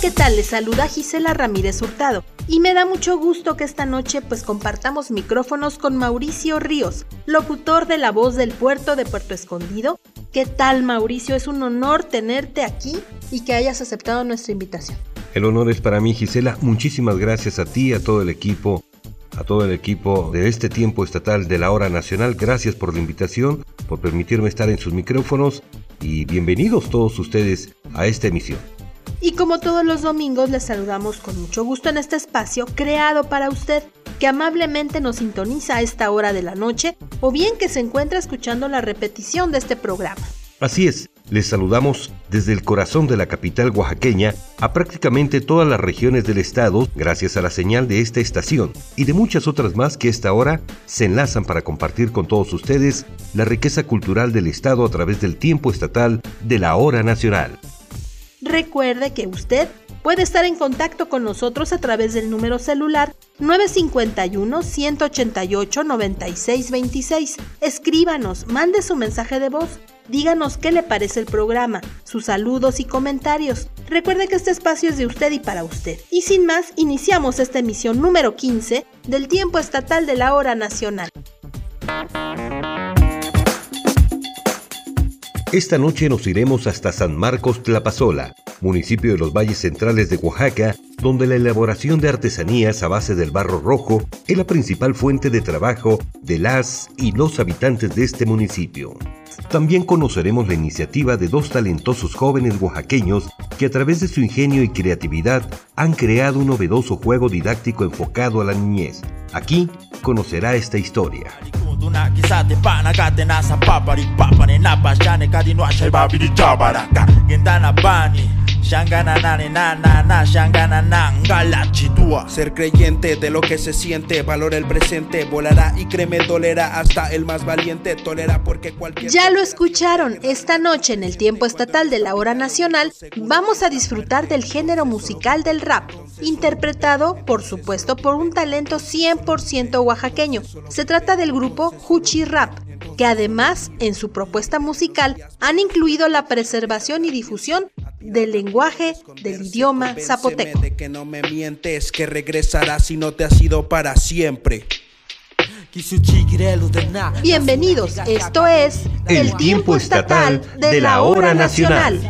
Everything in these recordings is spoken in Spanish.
¿Qué tal? Les saluda Gisela Ramírez Hurtado y me da mucho gusto que esta noche pues compartamos micrófonos con Mauricio Ríos, locutor de La Voz del Puerto de Puerto Escondido. ¿Qué tal Mauricio? Es un honor tenerte aquí y que hayas aceptado nuestra invitación. El honor es para mí Gisela, muchísimas gracias a ti, a todo el equipo, a todo el equipo de este tiempo estatal de la hora nacional. Gracias por la invitación, por permitirme estar en sus micrófonos y bienvenidos todos ustedes a esta emisión. Y como todos los domingos, les saludamos con mucho gusto en este espacio creado para usted, que amablemente nos sintoniza a esta hora de la noche o bien que se encuentra escuchando la repetición de este programa. Así es, les saludamos desde el corazón de la capital oaxaqueña a prácticamente todas las regiones del estado gracias a la señal de esta estación y de muchas otras más que esta hora se enlazan para compartir con todos ustedes la riqueza cultural del estado a través del tiempo estatal de la hora nacional. Recuerde que usted puede estar en contacto con nosotros a través del número celular 951-188-9626. Escríbanos, mande su mensaje de voz, díganos qué le parece el programa, sus saludos y comentarios. Recuerde que este espacio es de usted y para usted. Y sin más, iniciamos esta emisión número 15 del tiempo estatal de la hora nacional. Esta noche nos iremos hasta San Marcos Tlapazola, municipio de los valles centrales de Oaxaca, donde la elaboración de artesanías a base del barro rojo es la principal fuente de trabajo de las y los habitantes de este municipio. También conoceremos la iniciativa de dos talentosos jóvenes oaxaqueños que a través de su ingenio y creatividad han creado un novedoso juego didáctico enfocado a la niñez. Aquí conocerá esta historia. Ser creyente de lo que se siente, valora el presente, volará y créeme, tolera hasta el más valiente, tolera porque cualquier... Ya lo escucharon, esta noche en el tiempo estatal de la hora nacional vamos a disfrutar del género musical del rap, interpretado por supuesto por un talento 100% oaxaqueño. Se trata del grupo Huchi Rap, que además en su propuesta musical han incluido la preservación y difusión del lenguaje del idioma zapoteco. De que no me mientes, que regresarás si no te ha sido para siempre. Bienvenidos, esto es el tiempo estatal de la hora nacional.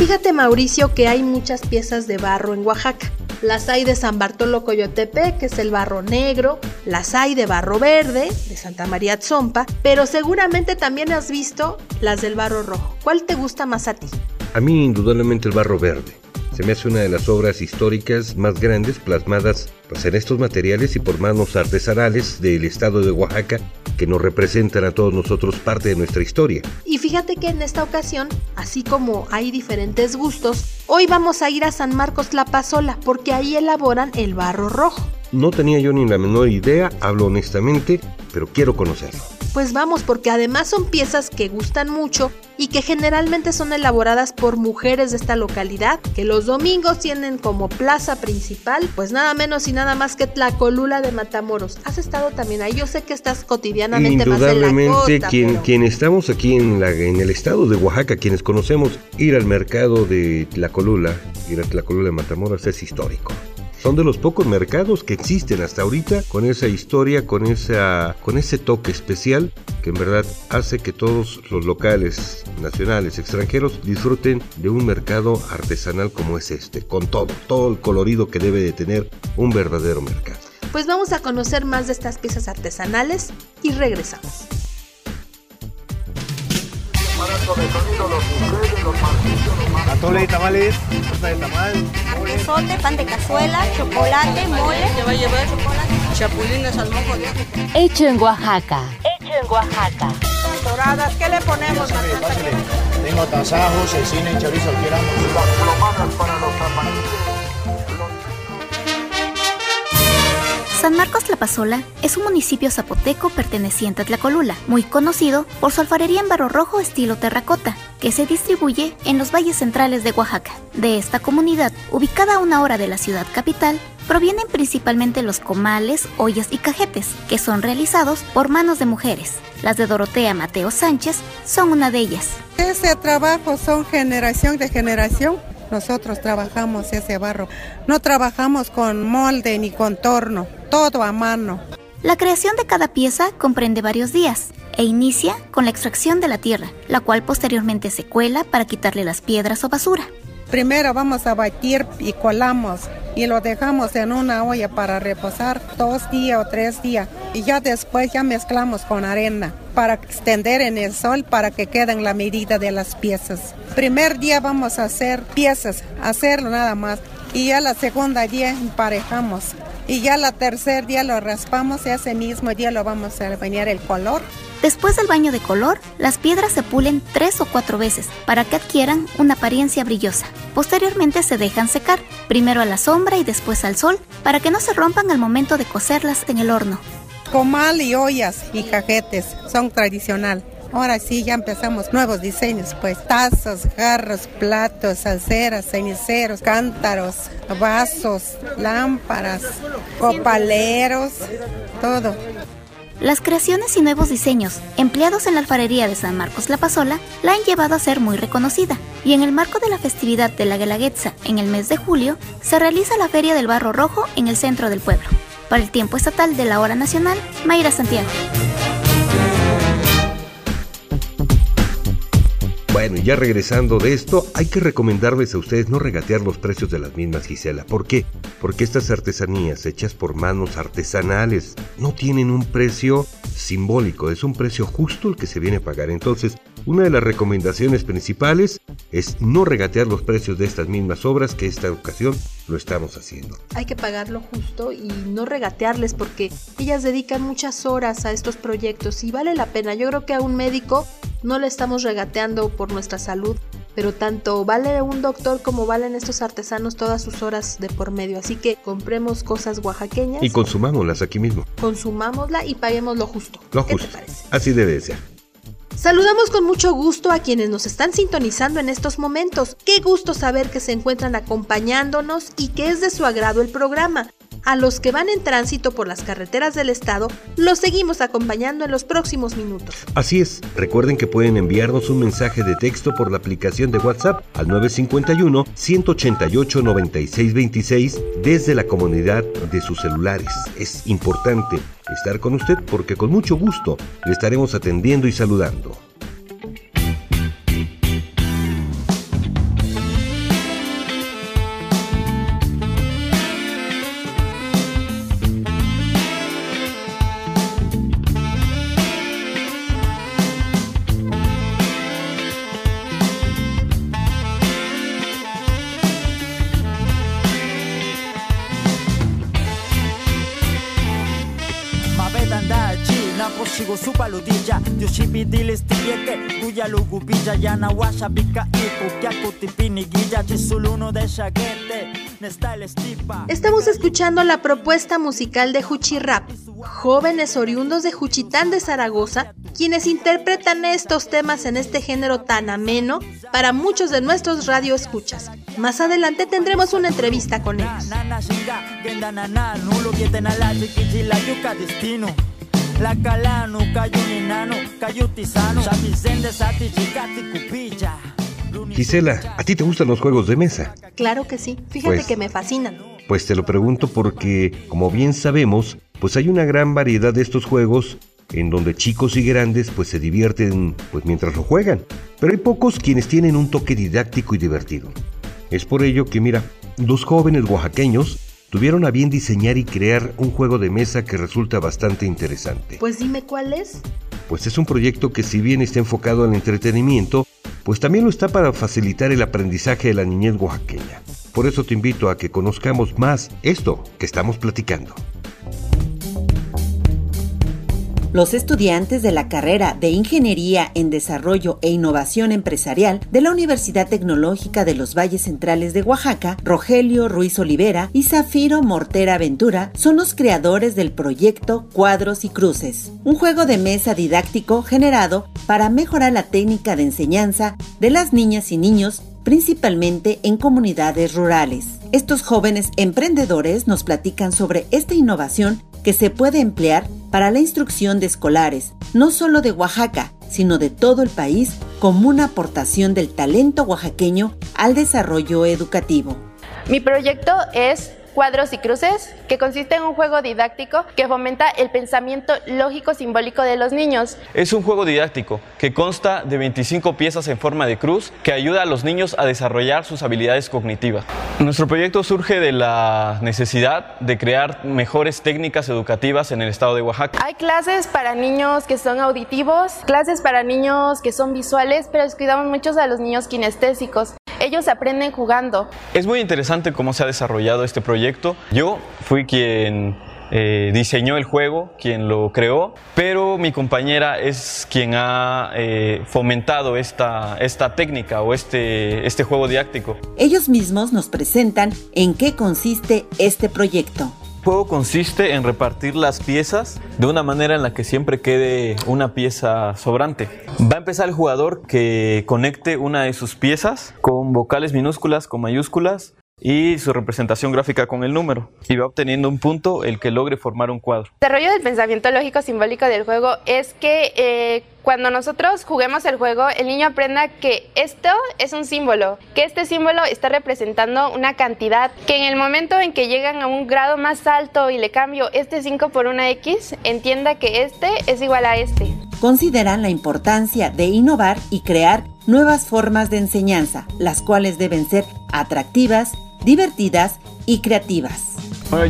Fíjate Mauricio que hay muchas piezas de barro en Oaxaca. Las hay de San Bartolo Coyotepe, que es el barro negro, las hay de barro verde, de Santa María Tzompa, pero seguramente también has visto las del barro rojo. ¿Cuál te gusta más a ti? A mí indudablemente el barro verde. Se me hace una de las obras históricas más grandes plasmadas pues, en estos materiales y por manos artesanales del estado de Oaxaca que nos representan a todos nosotros parte de nuestra historia. Y fíjate que en esta ocasión, así como hay diferentes gustos, hoy vamos a ir a San Marcos La Pazola porque ahí elaboran el barro rojo. No tenía yo ni la menor idea, hablo honestamente, pero quiero conocerlo. Pues vamos, porque además son piezas que gustan mucho y que generalmente son elaboradas por mujeres de esta localidad, que los domingos tienen como plaza principal, pues nada menos y nada más que Tlacolula de Matamoros. ¿Has estado también ahí? Yo sé que estás cotidianamente más en la costa, quien, pero- quien estamos aquí en, la, en el estado de Oaxaca, quienes conocemos ir al mercado de Tlacolula, ir a Tlacolula de Matamoros es histórico. Son de los pocos mercados que existen hasta ahorita con esa historia, con, esa, con ese toque especial que en verdad hace que todos los locales nacionales, extranjeros, disfruten de un mercado artesanal como es este, con todo, todo el colorido que debe de tener un verdadero mercado. Pues vamos a conocer más de estas piezas artesanales y regresamos. Atole de tamales, torta de tamal, Quesote, pan de cazuela, chocolate, mole. Te va a llevar chocolate. Chapulines al mojo de Hecho en Oaxaca. Hecho en Oaxaca. doradas. ¿Qué le ponemos, Tengo tasajos, cecina y chorizo, quieramos. para los San Marcos Tlapazola es un municipio zapoteco perteneciente a Tlacolula, muy conocido por su alfarería en barro rojo estilo terracota, que se distribuye en los valles centrales de Oaxaca. De esta comunidad, ubicada a una hora de la ciudad capital, provienen principalmente los comales, ollas y cajetes, que son realizados por manos de mujeres. Las de Dorotea Mateo Sánchez son una de ellas. Ese trabajo son generación de generación nosotros trabajamos ese barro. No trabajamos con molde ni con torno, todo a mano. La creación de cada pieza comprende varios días e inicia con la extracción de la tierra, la cual posteriormente se cuela para quitarle las piedras o basura. Primero vamos a batir y colamos y lo dejamos en una olla para reposar dos días o tres días y ya después ya mezclamos con arena para extender en el sol para que queden la medida de las piezas. Primer día vamos a hacer piezas, hacerlo nada más y ya la segunda día emparejamos y ya la tercer día lo raspamos y ese mismo día lo vamos a bañar el color Después del baño de color, las piedras se pulen tres o cuatro veces para que adquieran una apariencia brillosa. Posteriormente se dejan secar, primero a la sombra y después al sol, para que no se rompan al momento de cocerlas en el horno. Comal y ollas y cajetes son tradicional. Ahora sí, ya empezamos nuevos diseños, pues tazas, jarros, platos, salseras, ceniceros, cántaros, vasos, lámparas, copaleros, todo. Las creaciones y nuevos diseños empleados en la alfarería de San Marcos La Pasola la han llevado a ser muy reconocida y en el marco de la festividad de la Guelaguetza en el mes de julio se realiza la Feria del Barro Rojo en el centro del pueblo. Para el tiempo estatal de la hora nacional, Mayra Santiago. Bueno, ya regresando de esto, hay que recomendarles a ustedes no regatear los precios de las mismas, Gisela. ¿Por qué? Porque estas artesanías hechas por manos artesanales no tienen un precio simbólico, es un precio justo el que se viene a pagar. Entonces, una de las recomendaciones principales es no regatear los precios de estas mismas obras que esta ocasión lo estamos haciendo. Hay que pagarlo justo y no regatearles porque ellas dedican muchas horas a estos proyectos y vale la pena. Yo creo que a un médico no le estamos regateando por nuestra salud, pero tanto vale un doctor como valen estos artesanos todas sus horas de por medio. Así que compremos cosas oaxaqueñas. Y consumámoslas aquí mismo. Consumámosla y paguemos lo justo. Lo justo. Así debe ser. Saludamos con mucho gusto a quienes nos están sintonizando en estos momentos. Qué gusto saber que se encuentran acompañándonos y que es de su agrado el programa. A los que van en tránsito por las carreteras del estado, los seguimos acompañando en los próximos minutos. Así es, recuerden que pueden enviarnos un mensaje de texto por la aplicación de WhatsApp al 951-188-9626 desde la comunidad de sus celulares. Es importante estar con usted porque con mucho gusto le estaremos atendiendo y saludando. Estamos escuchando la propuesta musical de Juchi Rap, jóvenes oriundos de Juchitán de Zaragoza, quienes interpretan estos temas en este género tan ameno para muchos de nuestros radioescuchas. Más adelante tendremos una entrevista con ellos. Gisela, ¿a ti te gustan los juegos de mesa? Claro que sí, fíjate Pues- que me fascinan. Pues te lo pregunto porque, como bien sabemos, pues hay una gran variedad de estos juegos en donde chicos y grandes pues se divierten pues mientras lo juegan. Pero hay pocos quienes tienen un toque didáctico y divertido. Es por ello que mira, dos jóvenes oaxaqueños tuvieron a bien diseñar y crear un juego de mesa que resulta bastante interesante. Pues dime cuál es. Pues es un proyecto que si bien está enfocado al entretenimiento, pues también lo está para facilitar el aprendizaje de la niñez oaxaqueña. Por eso te invito a que conozcamos más esto que estamos platicando. Los estudiantes de la carrera de Ingeniería en Desarrollo e Innovación Empresarial de la Universidad Tecnológica de los Valles Centrales de Oaxaca, Rogelio Ruiz Olivera y Zafiro Mortera Ventura, son los creadores del proyecto Cuadros y Cruces, un juego de mesa didáctico generado para mejorar la técnica de enseñanza de las niñas y niños principalmente en comunidades rurales. Estos jóvenes emprendedores nos platican sobre esta innovación que se puede emplear para la instrucción de escolares, no solo de Oaxaca, sino de todo el país, como una aportación del talento oaxaqueño al desarrollo educativo. Mi proyecto es Cuadros y Cruces, que consiste en un juego didáctico que fomenta el pensamiento lógico-simbólico de los niños. Es un juego didáctico que consta de 25 piezas en forma de cruz que ayuda a los niños a desarrollar sus habilidades cognitivas. Nuestro proyecto surge de la necesidad de crear mejores técnicas educativas en el estado de Oaxaca. Hay clases para niños que son auditivos, clases para niños que son visuales, pero cuidamos mucho a los niños kinestésicos. Ellos aprenden jugando. Es muy interesante cómo se ha desarrollado este proyecto. Yo fui quien eh, diseñó el juego, quien lo creó, pero mi compañera es quien ha eh, fomentado esta, esta técnica o este, este juego didáctico. Ellos mismos nos presentan en qué consiste este proyecto. Juego consiste en repartir las piezas de una manera en la que siempre quede una pieza sobrante. Va a empezar el jugador que conecte una de sus piezas con vocales minúsculas, con mayúsculas y su representación gráfica con el número y va obteniendo un punto el que logre formar un cuadro. El desarrollo del pensamiento lógico simbólico del juego es que eh, cuando nosotros juguemos el juego, el niño aprenda que esto es un símbolo, que este símbolo está representando una cantidad, que en el momento en que llegan a un grado más alto y le cambio este 5 por una X, entienda que este es igual a este. Consideran la importancia de innovar y crear nuevas formas de enseñanza, las cuales deben ser atractivas, divertidas y creativas.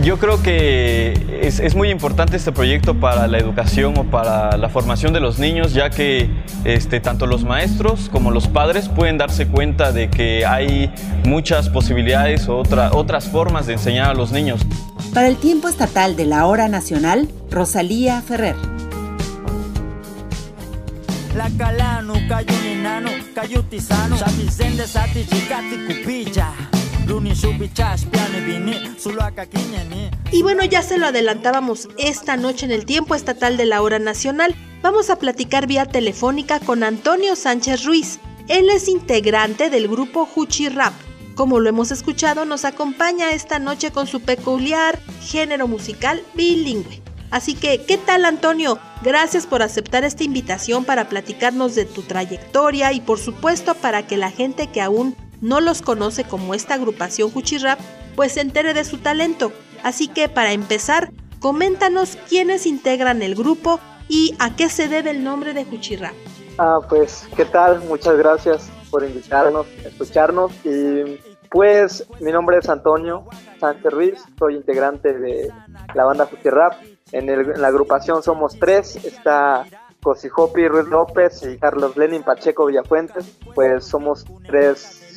yo creo que es, muy importante este proyecto para la educación o para la formación de los niños, ya que este, tanto los maestros como los padres pueden darse cuenta de que hay muchas posibilidades o otras formas de enseñar a los niños. Para el tiempo estatal de la hora nacional, Rosalía Ferrer. La y bueno, ya se lo adelantábamos esta noche en el tiempo estatal de la hora nacional. Vamos a platicar vía telefónica con Antonio Sánchez Ruiz. Él es integrante del grupo Huchi Rap. Como lo hemos escuchado, nos acompaña esta noche con su peculiar género musical bilingüe. Así que, ¿qué tal Antonio? Gracias por aceptar esta invitación para platicarnos de tu trayectoria y por supuesto para que la gente que aún no los conoce como esta agrupación Rap, pues se entere de su talento. Así que para empezar, coméntanos quiénes integran el grupo y a qué se debe el nombre de Rap. Ah, pues, ¿qué tal? Muchas gracias por invitarnos, escucharnos y pues mi nombre es Antonio Sánchez Ruiz, soy integrante de la banda Rap. En, en la agrupación somos tres, está Cosijopi Ruiz López y Carlos Lenin Pacheco Villafuentes, pues somos tres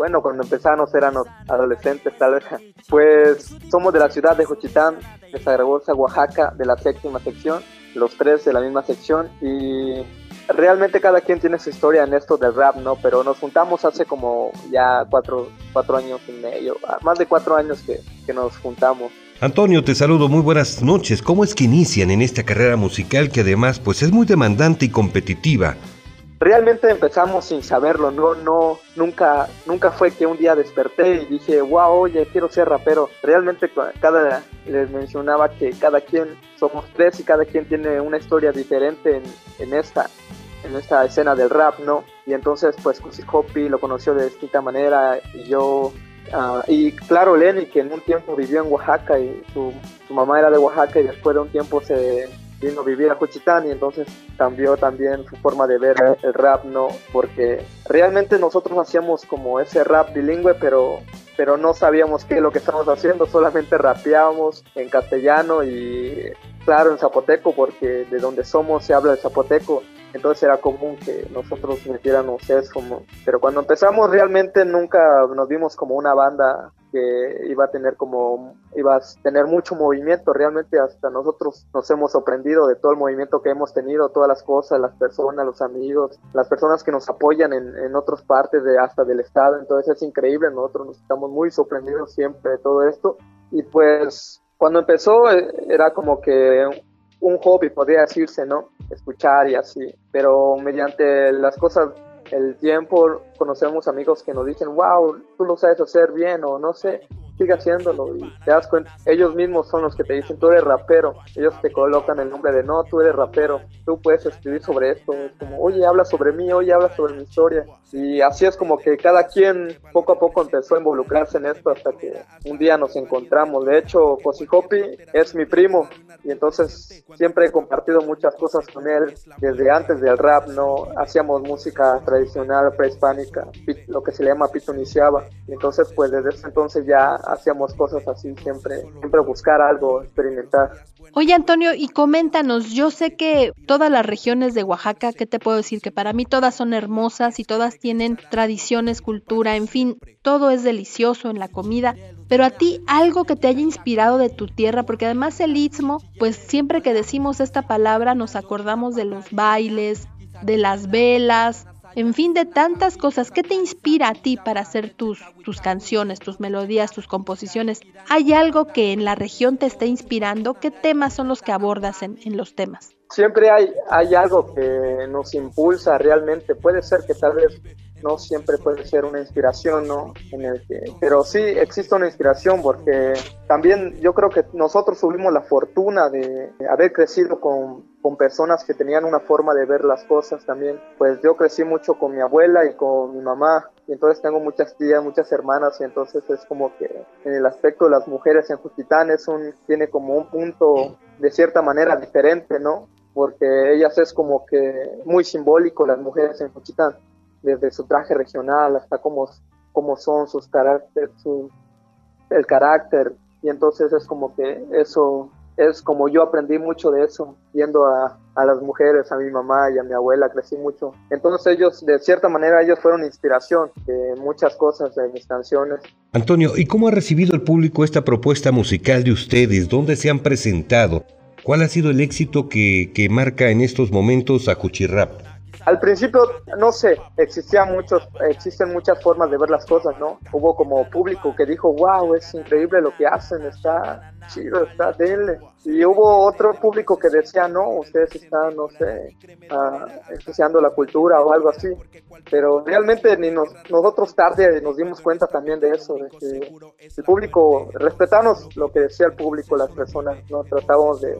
bueno, cuando empezamos éramos adolescentes tal vez, pues somos de la ciudad de Juchitán, de Zaragoza, Oaxaca, de la séptima sección, los tres de la misma sección y realmente cada quien tiene su historia en esto del rap, ¿no? Pero nos juntamos hace como ya cuatro, cuatro años y medio, ah, más de cuatro años que, que nos juntamos. Antonio, te saludo, muy buenas noches. ¿Cómo es que inician en esta carrera musical que además pues es muy demandante y competitiva? Realmente empezamos sin saberlo, no, no, nunca, nunca fue que un día desperté y dije, wow, oye, quiero ser rapero. Realmente cada, les mencionaba que cada quien somos tres y cada quien tiene una historia diferente en, en esta, en esta escena del rap, ¿no? Y entonces, pues, Hopi lo conoció de distinta manera y yo ah, y claro, Lenny, que en un tiempo vivió en Oaxaca y su, su, mamá era de Oaxaca y después de un tiempo se vino a vivir a Juchitán y entonces cambió también su forma de ver el rap, ¿no? Porque realmente nosotros hacíamos como ese rap bilingüe, pero, pero no sabíamos qué es lo que estábamos haciendo, solamente rapeábamos en castellano y claro en zapoteco, porque de donde somos se habla de zapoteco, entonces era común que nosotros metiéramos eso, pero cuando empezamos realmente nunca nos vimos como una banda que iba a tener como, iba a tener mucho movimiento, realmente hasta nosotros nos hemos sorprendido de todo el movimiento que hemos tenido, todas las cosas, las personas, los amigos, las personas que nos apoyan en, en otras partes de hasta del estado, entonces es increíble, nosotros nos estamos muy sorprendidos siempre de todo esto. Y pues cuando empezó eh, era como que un hobby, podría decirse, ¿no? Escuchar y así, pero mediante las cosas el tiempo conocemos amigos que nos dicen, wow, tú lo sabes hacer bien o no sé, sigue haciéndolo y te das cuenta, ellos mismos son los que te dicen, tú eres rapero, ellos te colocan el nombre de, no, tú eres rapero, tú puedes escribir sobre esto, es como, oye, habla sobre mí, oye, habla sobre mi historia. Y así es como que cada quien poco a poco empezó a involucrarse en esto hasta que un día nos encontramos. De hecho, Hopi es mi primo y entonces siempre he compartido muchas cosas con él desde antes del rap, ¿no? Hacíamos música tradicional prehispánica, lo que se le llama pitoniciaba. Y entonces, pues desde ese entonces ya hacíamos cosas así, siempre, siempre buscar algo, experimentar. Oye Antonio, y coméntanos, yo sé que todas las regiones de Oaxaca, ¿qué te puedo decir? Que para mí todas son hermosas y todas tienen tradiciones, cultura, en fin, todo es delicioso en la comida, pero a ti algo que te haya inspirado de tu tierra, porque además el istmo, pues siempre que decimos esta palabra nos acordamos de los bailes, de las velas, en fin, de tantas cosas. ¿Qué te inspira a ti para hacer tus, tus canciones, tus melodías, tus composiciones? ¿Hay algo que en la región te esté inspirando? ¿Qué temas son los que abordas en, en los temas? Siempre hay, hay algo que nos impulsa realmente. Puede ser que tal vez no siempre puede ser una inspiración, ¿no? En el que, pero sí existe una inspiración porque también yo creo que nosotros tuvimos la fortuna de haber crecido con, con personas que tenían una forma de ver las cosas también. Pues yo crecí mucho con mi abuela y con mi mamá y entonces tengo muchas tías, muchas hermanas y entonces es como que en el aspecto de las mujeres en Juchitán es un, tiene como un punto de cierta manera diferente, ¿no? Porque ellas es como que muy simbólico las mujeres en Juchitán desde su traje regional hasta cómo, cómo son sus caracteres, su, el carácter. Y entonces es como que eso es como yo aprendí mucho de eso, viendo a, a, las mujeres, a mi mamá y a mi abuela, crecí mucho. Entonces ellos, de cierta manera, ellos fueron inspiración de muchas cosas de mis canciones. Antonio, ¿y cómo ha recibido el público esta propuesta musical de ustedes? ¿Dónde se han presentado? ¿Cuál ha sido el éxito que, que marca en estos momentos a Cuchirrap? Al principio, no sé, existían muchos, existen muchas formas de ver las cosas, ¿no? Hubo como público que dijo, wow, es increíble lo que hacen, está chido, está dele. Y hubo otro público que decía, no, ustedes están, no sé, uh, la cultura o algo así. Pero realmente ni nosotros tarde nos dimos cuenta también de eso, de que el público, respetamos lo que decía el público, las personas, no tratábamos de,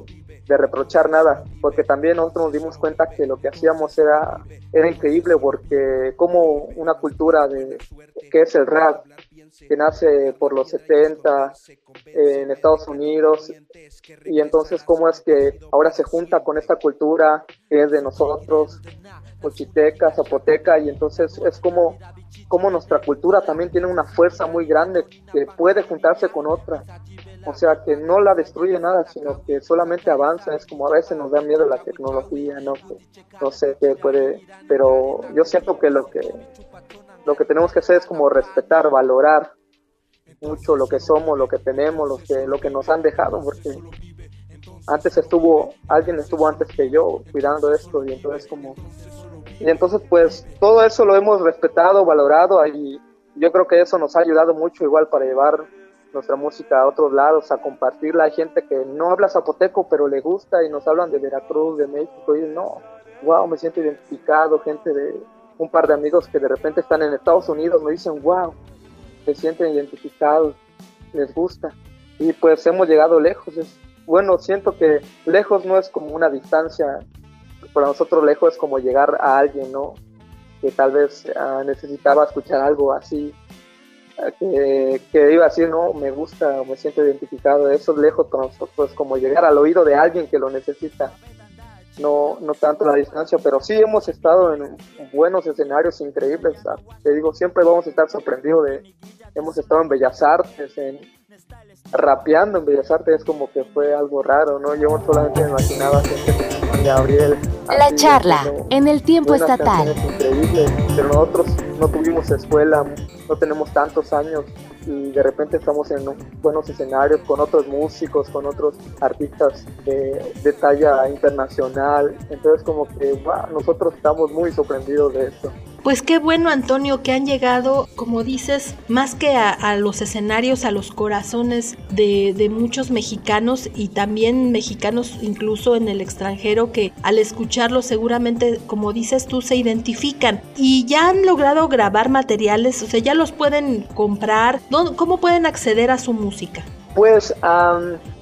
de reprochar nada, porque también nosotros nos dimos cuenta que lo que hacíamos era, era increíble, porque como una cultura de que es el rap, que nace por los 70 en Estados Unidos y entonces cómo es que ahora se junta con esta cultura que es de nosotros, Cochiteca, Zapoteca y entonces es como, como nuestra cultura también tiene una fuerza muy grande que puede juntarse con otra. O sea, que no la destruye nada, sino que solamente avanza. Es como a veces nos da miedo la tecnología, ¿no? no sé qué puede, pero yo siento que lo que lo que tenemos que hacer es como respetar, valorar mucho lo que somos, lo que tenemos, lo que, lo que nos han dejado, porque antes estuvo, alguien estuvo antes que yo cuidando esto y entonces como, y entonces pues todo eso lo hemos respetado, valorado y yo creo que eso nos ha ayudado mucho igual para llevar nuestra música a otros lados, a compartirla. Hay gente que no habla zapoteco, pero le gusta y nos hablan de Veracruz, de México y no, wow, me siento identificado, gente de un par de amigos que de repente están en Estados Unidos me dicen, wow, se sienten identificados, les gusta. Y pues hemos llegado lejos. Es, bueno, siento que lejos no es como una distancia, para nosotros lejos es como llegar a alguien, ¿no? Que tal vez uh, necesitaba escuchar algo así, uh, que, que, iba a decir, no, me gusta, me siento identificado. Eso es lejos con nosotros, es como llegar al oído de alguien que lo necesita no, no tanto la distancia, pero sí hemos estado en buenos escenarios increíbles. Te digo, siempre vamos a estar sorprendidos de, hemos estado en Bellas Artes, en, rapeando en Bellas Artes es como que fue algo raro, ¿no? Yo solamente me imaginaba gente como Gabriel. La charla en el tiempo estatal. Increíble, pero nosotros no tuvimos escuela, no tenemos tantos años y de repente estamos en buenos escenarios con otros músicos, con otros artistas de, talla internacional. Entonces como que nosotros estamos muy sorprendidos de esto. Pues qué bueno, Antonio, que han llegado, como dices, más que a, los escenarios, a los corazones de, de, muchos mexicanos y también mexicanos incluso en el extranjero que al escucharlo seguramente, como dices tú, se identifican y ya han logrado grabar materiales, o sea, ya los pueden comprar. ¿Cómo pueden acceder a su música? Pues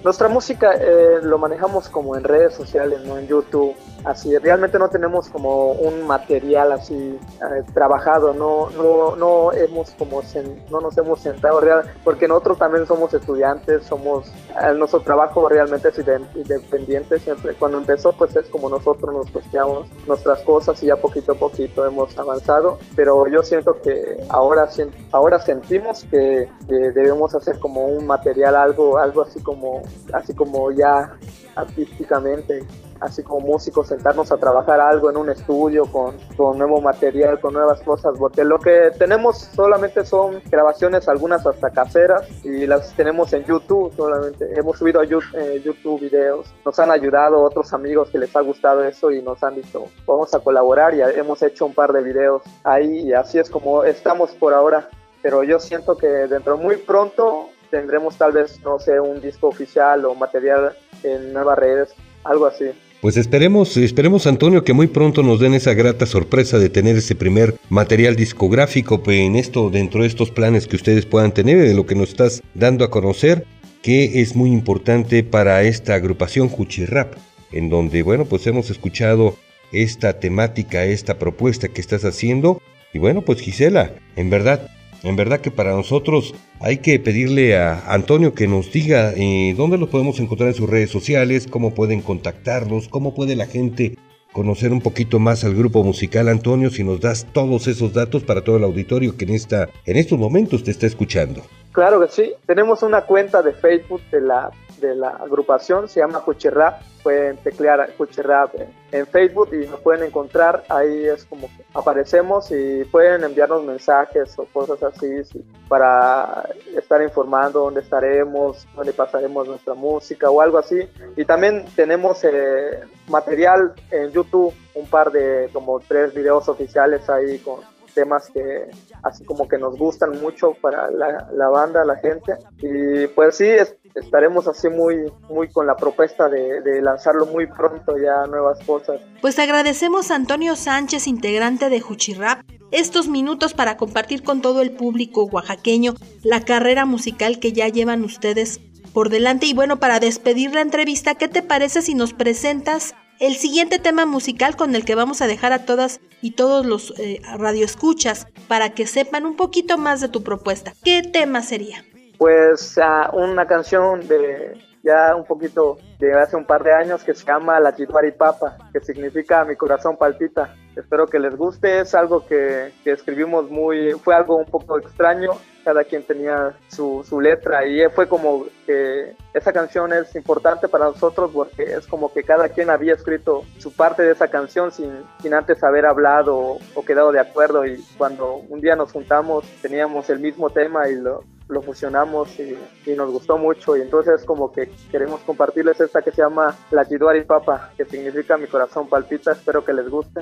nuestra música eh, lo manejamos como en redes sociales, no en YouTube así realmente no tenemos como un material así eh, trabajado no no no hemos como no nos hemos sentado real porque nosotros también somos estudiantes somos eh, nuestro trabajo realmente es independiente siempre cuando empezó pues es como nosotros nos costeamos nuestras cosas y ya poquito a poquito hemos avanzado pero yo siento que ahora ahora sentimos que, que debemos hacer como un material algo algo así como así como ya artísticamente así como músicos, sentarnos a trabajar algo en un estudio con, con nuevo material, con nuevas cosas, porque lo que tenemos solamente son grabaciones, algunas hasta caseras, y las tenemos en YouTube solamente. Hemos subido a eh, YouTube videos, nos han ayudado otros amigos que les ha gustado eso y nos han dicho, vamos a colaborar y hemos hecho un par de videos ahí y así es como estamos por ahora. Pero yo siento que dentro muy pronto tendremos tal vez, no sé, un disco oficial o material en nuevas redes, algo así. Pues esperemos, esperemos Antonio que muy pronto nos den esa grata sorpresa de tener ese primer material discográfico pues, en esto, dentro de estos planes que ustedes puedan tener, de lo que nos estás dando a conocer, que es muy importante para esta agrupación Rap, en donde, bueno, pues hemos escuchado esta temática, esta propuesta que estás haciendo. Y bueno, pues Gisela, en verdad, en verdad que para nosotros hay que pedirle a Antonio que nos diga eh, dónde los podemos encontrar en sus redes sociales, cómo pueden contactarlos, cómo puede la gente conocer un poquito más al grupo musical Antonio si nos das todos esos datos para todo el auditorio que en esta en estos momentos te está escuchando. Claro que sí, tenemos una cuenta de Facebook de la de la agrupación, se llama Cuchirrap, pueden teclear Cuchirrap en, Facebook y nos pueden encontrar, ahí es como que aparecemos y pueden enviarnos mensajes o cosas así para estar informando dónde estaremos, dónde pasaremos nuestra música o algo así. Y también tenemos eh, material en YouTube, un par de como tres videos oficiales ahí con temas que así como que nos gustan mucho para la, banda, la gente. Y pues sí, estaremos así muy, muy con la propuesta de, de, lanzarlo muy pronto ya nuevas cosas. Pues agradecemos a Antonio Sánchez, integrante de Juchirrap, estos minutos para compartir con todo el público oaxaqueño la carrera musical que ya llevan ustedes por delante. Y bueno, para despedir la entrevista, ¿qué te parece si nos presentas el siguiente tema musical con el que vamos a dejar a todas y todos los eh, radioescuchas para que sepan un poquito más de tu propuesta. ¿Qué tema sería? Pues uh, una canción de ya un poquito de hace un par de años que se llama La Papa, que significa Mi corazón palpita. Espero que les guste, es algo que, que escribimos muy, fue algo un poco extraño, cada quien tenía su, su, letra y fue como que esa canción es importante para nosotros porque es como que cada quien había escrito su parte de esa canción sin, sin antes haber hablado o, quedado de acuerdo y cuando un día nos juntamos teníamos el mismo tema y lo, lo fusionamos y, nos gustó mucho y entonces como que queremos compartirles esta que se llama La y Papa, que significa mi corazón palpita, espero que les guste.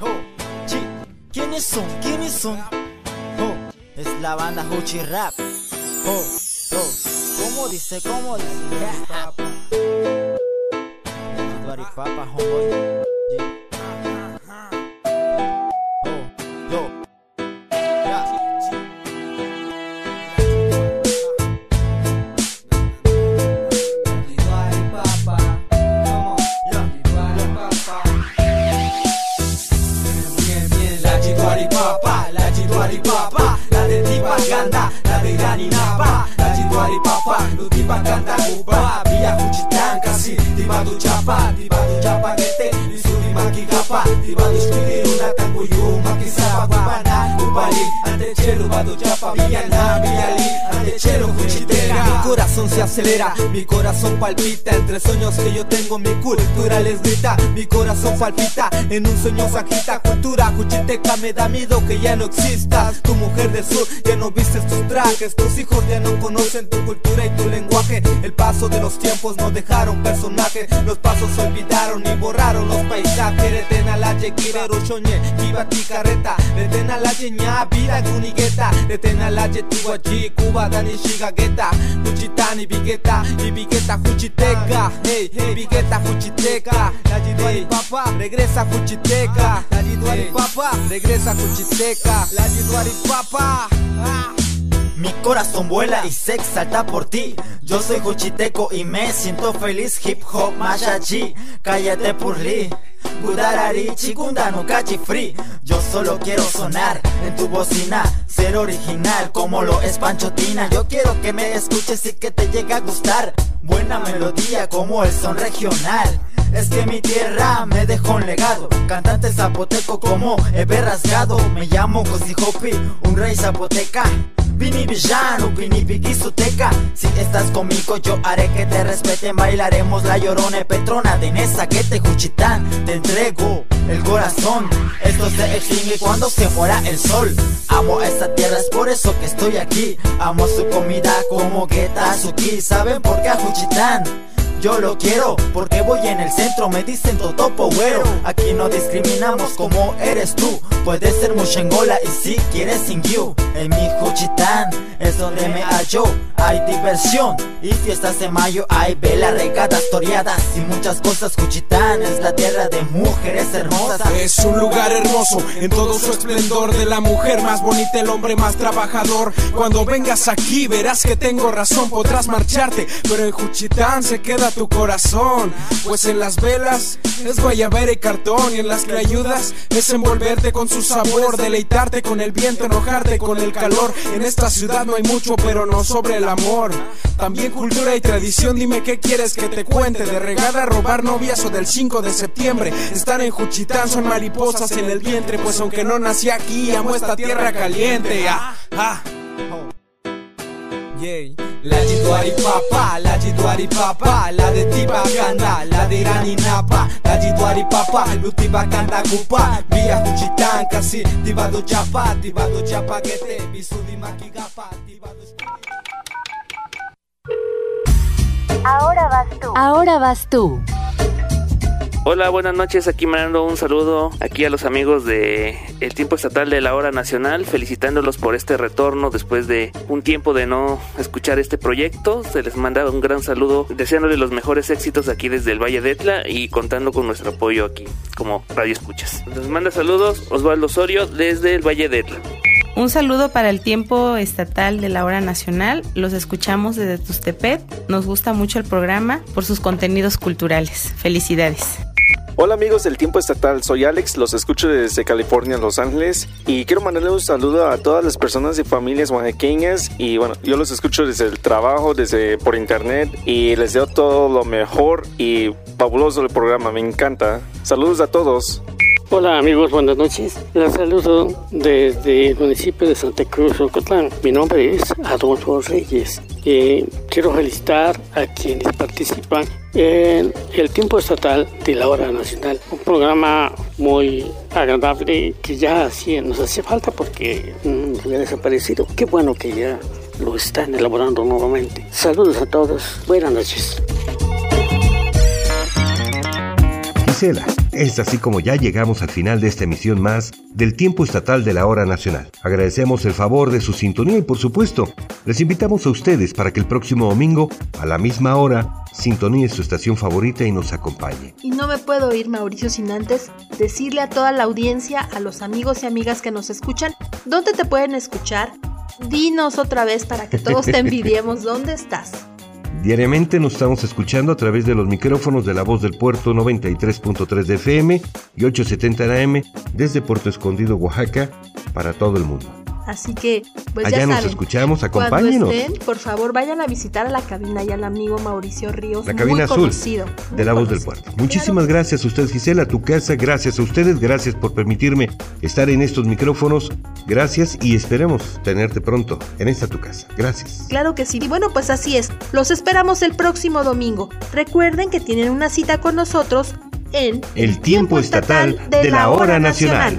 Oh, ¿Quiénes son? ¿Quiénes son? Oh, es la banda Huchi Rap. Oh, oh, ¿cómo dice? ¿Cómo dice? Papa. La de Irani Napa La Chituari Papa Luti Bacanda kupa Via Juchitán casi Tiba tu chapa Tiba tu chapa gete Isuri maki gapa Tiba tu shkiri una tanguyu Maki sapa kupana Kupali Ante chelo Bado chapa Via na Via li Ante chelo Juchitera Mi corazón se acelera Mi corazón palpita Entre sueños que yo tengo Mi cultura les grita Mi corazón palpita En un sueño se agita Cultura Juchiteca Me da miedo que ya no existas Tu mujer del sur Ya no vistes tus trajes Tus hijos ya no conocen tu cultura y tu lenguaje El paso de los tiempos no dejaron personaje Los pasos olvidaron y borraron los paisajes Retena la yequire rochoñe Kibati carreta Retena la yeña vida kunigeta Retena la yetuaji Cuba dani shigageta Juchitani bigueta y bigueta juchiteca Hey, hey, bigueta juchiteca La papa regresa juchiteca La papa regresa juchiteca La papa ah. Mi corazón vuela y se exalta por ti. Yo soy Juchiteco y me siento feliz. Hip hop mayachi, cállate purli. Budarari, chikunda no cachi free. Yo solo quiero sonar en tu bocina, ser original como lo es Panchotina. Yo quiero que me escuches y que te llegue a gustar. Buena melodía como el son regional. Es que mi tierra me dejó un legado. Cantante zapoteco como Ebe Rasgado. Me llamo Cosi Hopi, un rey zapoteca. Vini villano, Vini Piquizuteca Si estás conmigo yo haré que te respeten. Bailaremos la llorona petrona. De Nesa que te Juchitán Te entrego el corazón. Esto se extingue cuando se muera el sol. Amo esta tierra, es por eso que estoy aquí. Amo su comida como Geta Azuki. ¿Saben por qué a Juchitán? Yo lo quiero porque voy en el centro, me dicen totopo güero. Aquí no discriminamos como eres tú. Puedes ser mushengola y si quieres sin you. En mi Juchitán es donde me hallo. Hay diversión y fiestas de mayo. Hay velas regadas, toreadas y muchas cosas. Juchitán es la tierra de mujeres hermosas. Es un lugar hermoso en todo su esplendor. De la mujer más bonita, el hombre más trabajador. Cuando vengas aquí verás que tengo razón. Podrás marcharte, pero en Juchitán se queda tu corazón. Pues en las velas es guayabera y cartón. Y en las que ayudas es envolverte con su sabor. Deleitarte con el viento, enojarte con el calor. En esta ciudad no hay mucho, pero no sobre el amor. También cultura y tradición. Dime qué quieres que te cuente. De regada a robar novias o del 5 de septiembre. Estar en Juchitán son mariposas en el vientre. Pues aunque no nací aquí, amo esta tierra caliente. Ah, ah. Yeah. La Jituari Papa, la Jituari Papa, la de Tiba Ganda, la de Irani Napa, la Jituari Papa, Lutiba Ganda Kupa, Via Juchitán, casi Tiba do Chapa, Tiba do Chapa Gete, Bisudi Makigapa, Tiba do Ahora vas tú. Ahora vas tú. Hola, buenas noches. Aquí mandando un saludo aquí a los amigos de El Tiempo Estatal de la Hora Nacional, felicitándolos por este retorno después de un tiempo de no escuchar este proyecto. Se les manda un gran saludo, deseándoles los mejores éxitos aquí desde el Valle de Etla y contando con nuestro apoyo aquí como Radio Escuchas. Les manda saludos Osvaldo Osorio desde el Valle de Etla. Un saludo para el tiempo estatal de la hora nacional. Los escuchamos desde Tustepet. Nos gusta mucho el programa por sus contenidos culturales. Felicidades. Hola amigos del tiempo estatal, soy Alex, los escucho desde California, Los Ángeles y quiero mandarle un saludo a todas las personas y familias oaxaqueñas y bueno, yo los escucho desde el trabajo, desde por internet y les deseo todo lo mejor y fabuloso el programa, me encanta. Saludos a todos. Hola amigos, buenas noches. Les saludo desde el municipio de Santa Cruz, Ocotlán. Mi nombre es Adolfo Reyes. y quiero felicitar a quienes participan en el tiempo estatal de la hora nacional. Un programa muy agradable que ya nos hace falta porque mm, había desaparecido. Qué bueno que ya lo están elaborando nuevamente. Saludos a todos. Buenas noches. Gisela, es así como ya llegamos al final de esta emisión más del tiempo estatal de la hora nacional. Agradecemos el favor de su sintonía y por supuesto, les invitamos a ustedes para que el próximo domingo, a la misma hora, sintoníe su estación favorita y nos acompañe. Y no me puedo ir, Mauricio, sin antes decirle a toda la audiencia, a los amigos y amigas que nos escuchan, ¿dónde te pueden escuchar? Dinos otra vez para que todos te envidiemos dónde estás. Diariamente nos estamos escuchando a través de los micrófonos de la voz del puerto 93.3 de FM y 870 AM desde Puerto Escondido, Oaxaca, para todo el mundo. Así que, pues Allá ya nos saben, escuchamos, Cuando acompáñenos. estén, por favor, vayan a visitar a la cabina y al amigo Mauricio Ríos, La cabina muy azul conocido. de la voz del puerto. Muchísimas gracias a usted, Gisela, a tu casa. Gracias a ustedes. Gracias por permitirme estar en estos micrófonos. Gracias y esperemos tenerte pronto en esta tu casa. Gracias. Claro que sí. Y bueno, pues así es. Los esperamos el próximo domingo. Recuerden que tienen una cita con nosotros en El tiempo estatal de la hora nacional.